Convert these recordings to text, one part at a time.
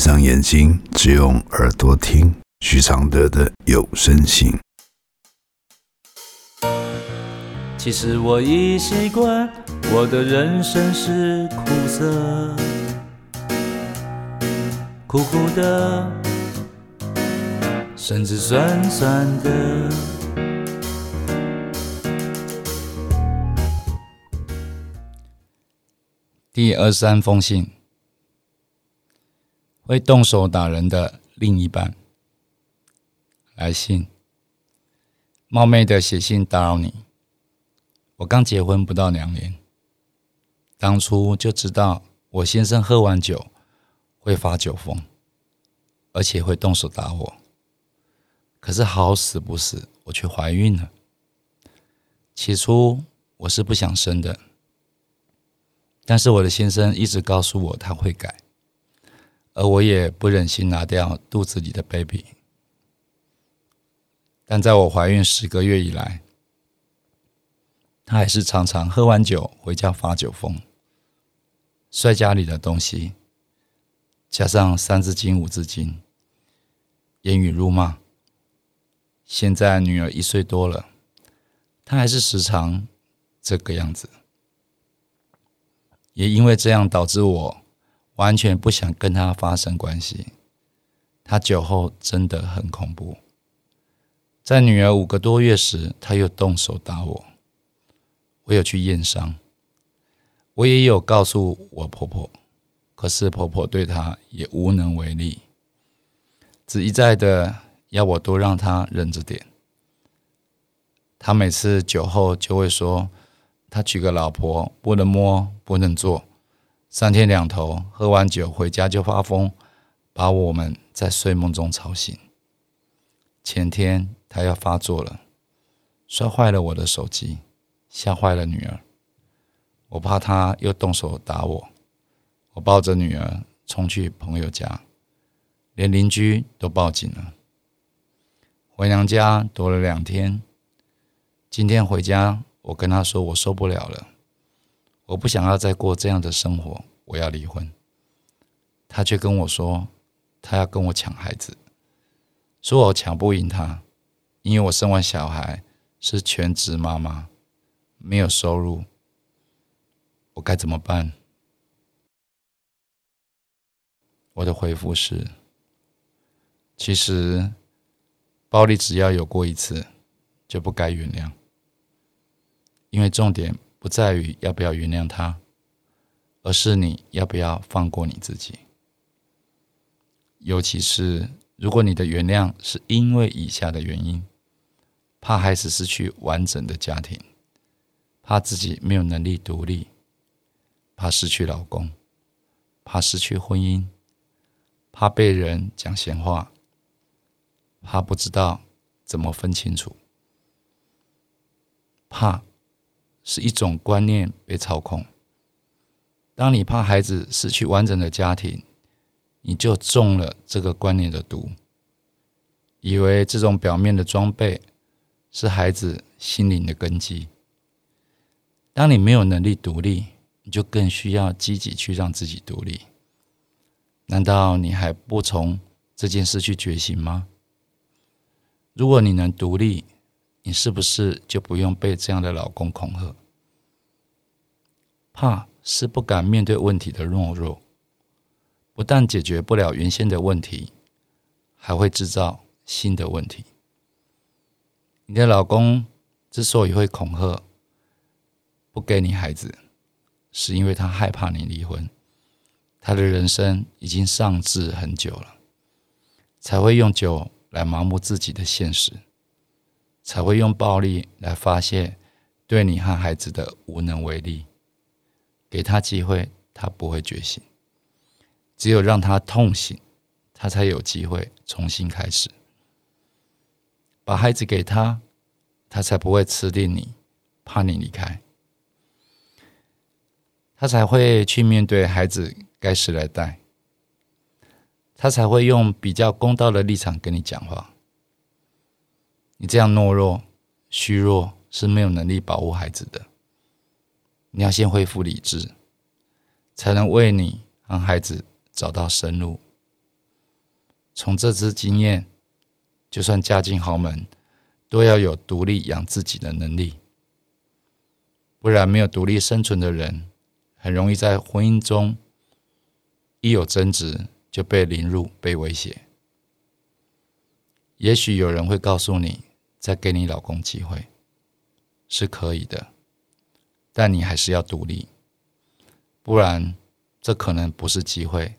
上眼睛，只用耳朵听许常德的有声信。其实我已习惯，我的人生是苦涩，苦苦的，甚至酸酸的。第二十三封信。会动手打人的另一半来信，冒昧的写信打扰你。我刚结婚不到两年，当初就知道我先生喝完酒会发酒疯，而且会动手打我。可是好死不死，我却怀孕了。起初我是不想生的，但是我的先生一直告诉我他会改。而我也不忍心拿掉肚子里的 baby，但在我怀孕十个月以来，他还是常常喝完酒回家发酒疯，摔家里的东西，加上三字经五字经，言语辱骂。现在女儿一岁多了，他还是时常这个样子，也因为这样导致我。完全不想跟他发生关系。他酒后真的很恐怖。在女儿五个多月时，他又动手打我。我有去验伤，我也有告诉我婆婆，可是婆婆对他也无能为力，只一再的要我多让他忍着点。他每次酒后就会说，他娶个老婆不能摸，不能做。三天两头喝完酒回家就发疯，把我们在睡梦中吵醒。前天他要发作了，摔坏了我的手机，吓坏了女儿。我怕他又动手打我，我抱着女儿冲去朋友家，连邻居都报警了。回娘家躲了两天，今天回家，我跟他说我受不了了。我不想要再过这样的生活，我要离婚。他却跟我说，他要跟我抢孩子，说我抢不赢他，因为我生完小孩是全职妈妈，没有收入。我该怎么办？我的回复是：其实暴力只要有过一次，就不该原谅，因为重点。不在于要不要原谅他，而是你要不要放过你自己。尤其是如果你的原谅是因为以下的原因：怕孩子失去完整的家庭，怕自己没有能力独立，怕失去老公，怕失去婚姻，怕被人讲闲话，怕不知道怎么分清楚，怕。是一种观念被操控。当你怕孩子失去完整的家庭，你就中了这个观念的毒，以为这种表面的装备是孩子心灵的根基。当你没有能力独立，你就更需要积极去让自己独立。难道你还不从这件事去觉醒吗？如果你能独立，你是不是就不用被这样的老公恐吓？怕是不敢面对问题的懦弱，不但解决不了原先的问题，还会制造新的问题。你的老公之所以会恐吓不给你孩子，是因为他害怕你离婚，他的人生已经丧志很久了，才会用酒来麻木自己的现实。才会用暴力来发泄对你和孩子的无能为力。给他机会，他不会觉醒。只有让他痛醒，他才有机会重新开始。把孩子给他，他才不会吃定你，怕你离开。他才会去面对孩子该谁来带。他才会用比较公道的立场跟你讲话。你这样懦弱、虚弱，是没有能力保护孩子的。你要先恢复理智，才能为你和孩子找到生路，从这次经验，就算嫁进豪门，都要有独立养自己的能力，不然没有独立生存的人，很容易在婚姻中一有争执就被凌辱、被威胁。也许有人会告诉你，再给你老公机会是可以的，但你还是要独立，不然这可能不是机会，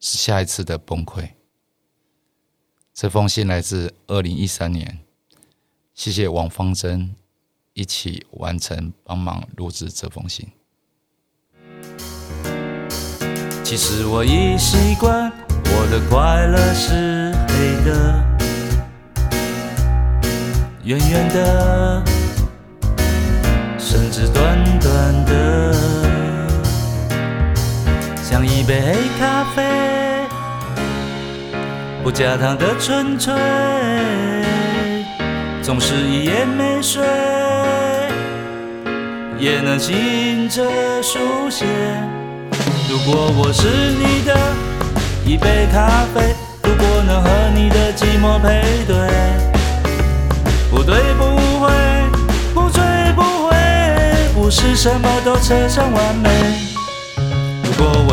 是下一次的崩溃。这封信来自二零一三年，谢谢王芳珍一起完成帮忙录制这封信。其实我已习惯，我的快乐是黑的。远远的，一杯黑咖啡，不加糖的纯粹，总是一夜没睡，也能醒着书写。如果我是你的一杯咖啡，如果能和你的寂寞配对。不对不会，不醉不回，不是什么都扯上完美。